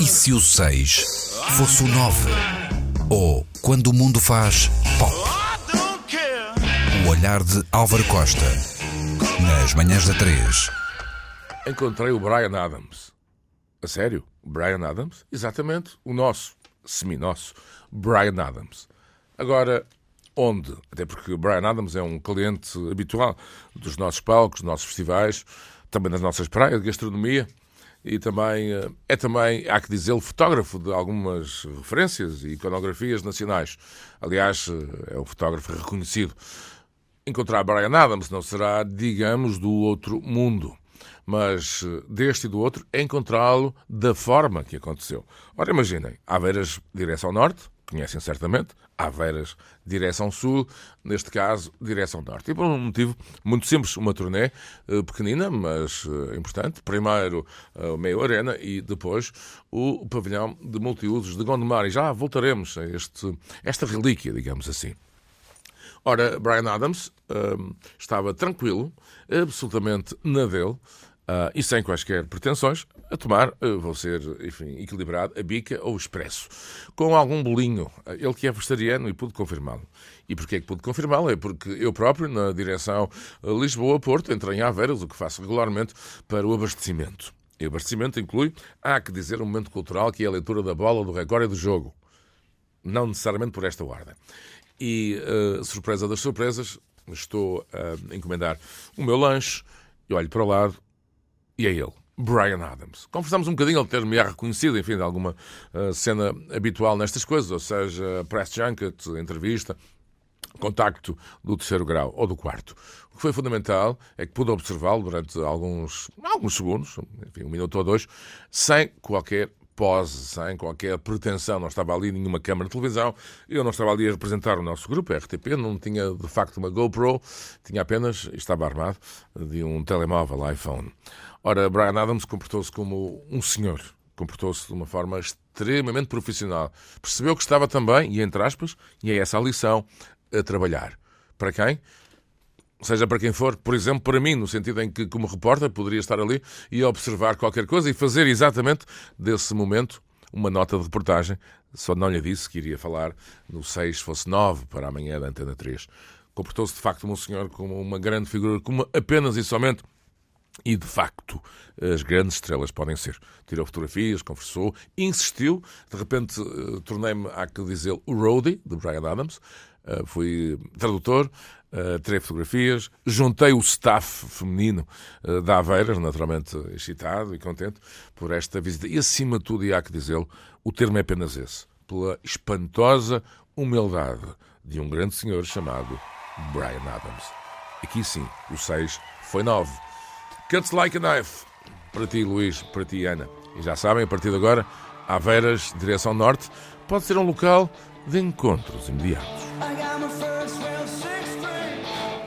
E se o 6 fosse o 9? Ou quando o mundo faz pop? O olhar de Álvaro Costa. Nas manhãs da 3. Encontrei o Brian Adams. A sério? Brian Adams? Exatamente. O nosso, semi-nosso, Brian Adams. Agora, onde? Até porque o Brian Adams é um cliente habitual dos nossos palcos, dos nossos festivais, também das nossas praias de gastronomia e também eh, é também, há que dizer, fotógrafo de algumas referências e iconografias nacionais. Aliás, eh, é um fotógrafo reconhecido. Encontrar Brian Adams não será, digamos, do outro mundo, mas eh, deste e do outro, encontrá-lo da forma que aconteceu. Ora, imaginem, Aveiras, direção norte, conhecem certamente, Aveiras, direção sul, neste caso, direção norte. E por um motivo muito simples, uma turnê eh, pequenina, mas eh, importante. Primeiro o meio arena e depois o pavilhão de multiusos de Gondomar. E já voltaremos a este, esta relíquia, digamos assim. Ora, Brian Adams um, estava tranquilo, absolutamente na dele, Uh, e sem quaisquer pretensões, a tomar, uh, vou ser, enfim, equilibrado, a bica ou o expresso, com algum bolinho. Ele que é vegetariano e pude confirmá-lo. E porquê é que pude confirmá-lo? É porque eu próprio, na direção Lisboa-Porto, entrei em Aveiras, o que faço regularmente, para o abastecimento. E o abastecimento inclui, há que dizer, um momento cultural que é a leitura da bola, do recorde e do jogo. Não necessariamente por esta ordem. E, uh, surpresa das surpresas, estou a encomendar o meu lanche, e olho para o lado, e é ele, Brian Adams. Conversamos um bocadinho, ele ter-me reconhecido, enfim, de alguma uh, cena habitual nestas coisas, ou seja, press junket, entrevista, contacto do terceiro grau ou do quarto. O que foi fundamental é que pude observá-lo durante alguns, alguns segundos, enfim, um minuto ou dois, sem qualquer pose, sem qualquer pretensão. Não estava ali nenhuma câmara de televisão, eu não estava ali a representar o nosso grupo, RTP, não tinha de facto uma GoPro, tinha apenas, estava armado, de um telemóvel iPhone. Ora, Brian Adams comportou-se como um senhor, comportou-se de uma forma extremamente profissional. Percebeu que estava também, e entre aspas, e é essa a lição, a trabalhar. Para quem? Seja para quem for, por exemplo, para mim, no sentido em que, como repórter, poderia estar ali e observar qualquer coisa e fazer exatamente desse momento uma nota de reportagem. Só não lhe disse que iria falar no 6, fosse 9 para amanhã da Antena 3. Comportou-se de facto um senhor como uma grande figura, como apenas e somente e de facto, as grandes estrelas podem ser. Tirou fotografias, conversou, insistiu. De repente, uh, tornei-me, há que dizer, o roadie de Brian Adams. Uh, fui tradutor, uh, tirei fotografias, juntei o staff feminino uh, da Aveiras, naturalmente excitado e contente por esta visita. E acima de tudo, e há que dizê-lo, o termo é apenas esse, pela espantosa humildade de um grande senhor chamado Brian Adams. Aqui sim, o 6 foi 9. Cuts like a knife. Para ti, Luís, para ti, Ana. E já sabem, a partir de agora, Aveiras, direção norte, pode ser um local de encontros imediatos. I got my first real sixth grade.